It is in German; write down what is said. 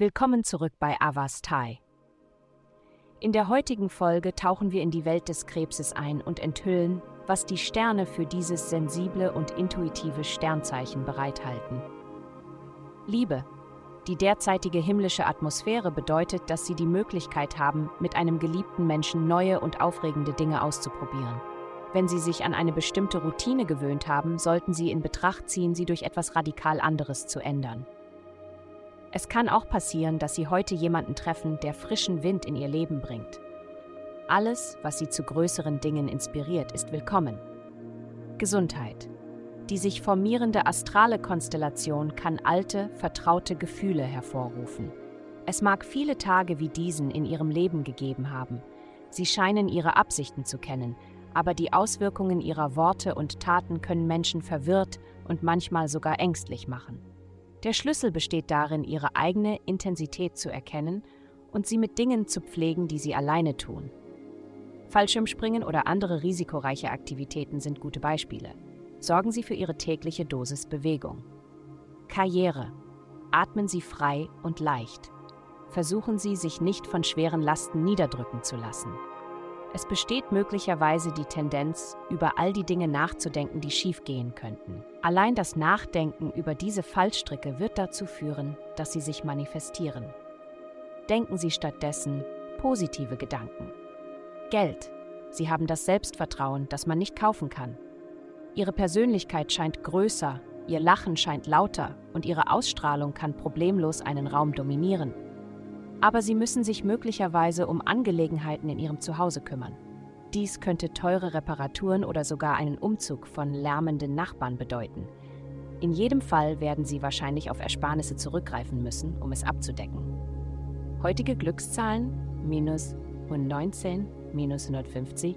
Willkommen zurück bei Avastai. In der heutigen Folge tauchen wir in die Welt des Krebses ein und enthüllen, was die Sterne für dieses sensible und intuitive Sternzeichen bereithalten. Liebe. Die derzeitige himmlische Atmosphäre bedeutet, dass Sie die Möglichkeit haben, mit einem geliebten Menschen neue und aufregende Dinge auszuprobieren. Wenn Sie sich an eine bestimmte Routine gewöhnt haben, sollten Sie in Betracht ziehen, sie durch etwas radikal anderes zu ändern. Es kann auch passieren, dass Sie heute jemanden treffen, der frischen Wind in Ihr Leben bringt. Alles, was Sie zu größeren Dingen inspiriert, ist willkommen. Gesundheit. Die sich formierende astrale Konstellation kann alte, vertraute Gefühle hervorrufen. Es mag viele Tage wie diesen in Ihrem Leben gegeben haben. Sie scheinen Ihre Absichten zu kennen, aber die Auswirkungen Ihrer Worte und Taten können Menschen verwirrt und manchmal sogar ängstlich machen. Der Schlüssel besteht darin, ihre eigene Intensität zu erkennen und sie mit Dingen zu pflegen, die sie alleine tun. Fallschirmspringen oder andere risikoreiche Aktivitäten sind gute Beispiele. Sorgen Sie für Ihre tägliche Dosis Bewegung. Karriere. Atmen Sie frei und leicht. Versuchen Sie, sich nicht von schweren Lasten niederdrücken zu lassen. Es besteht möglicherweise die Tendenz, über all die Dinge nachzudenken, die schiefgehen könnten. Allein das Nachdenken über diese Fallstricke wird dazu führen, dass sie sich manifestieren. Denken Sie stattdessen positive Gedanken. Geld. Sie haben das Selbstvertrauen, das man nicht kaufen kann. Ihre Persönlichkeit scheint größer, Ihr Lachen scheint lauter und Ihre Ausstrahlung kann problemlos einen Raum dominieren aber sie müssen sich möglicherweise um Angelegenheiten in ihrem Zuhause kümmern. Dies könnte teure Reparaturen oder sogar einen Umzug von lärmenden Nachbarn bedeuten. In jedem Fall werden Sie wahrscheinlich auf Ersparnisse zurückgreifen müssen, um es abzudecken. Heutige Glückszahlen minus 119, minus 150.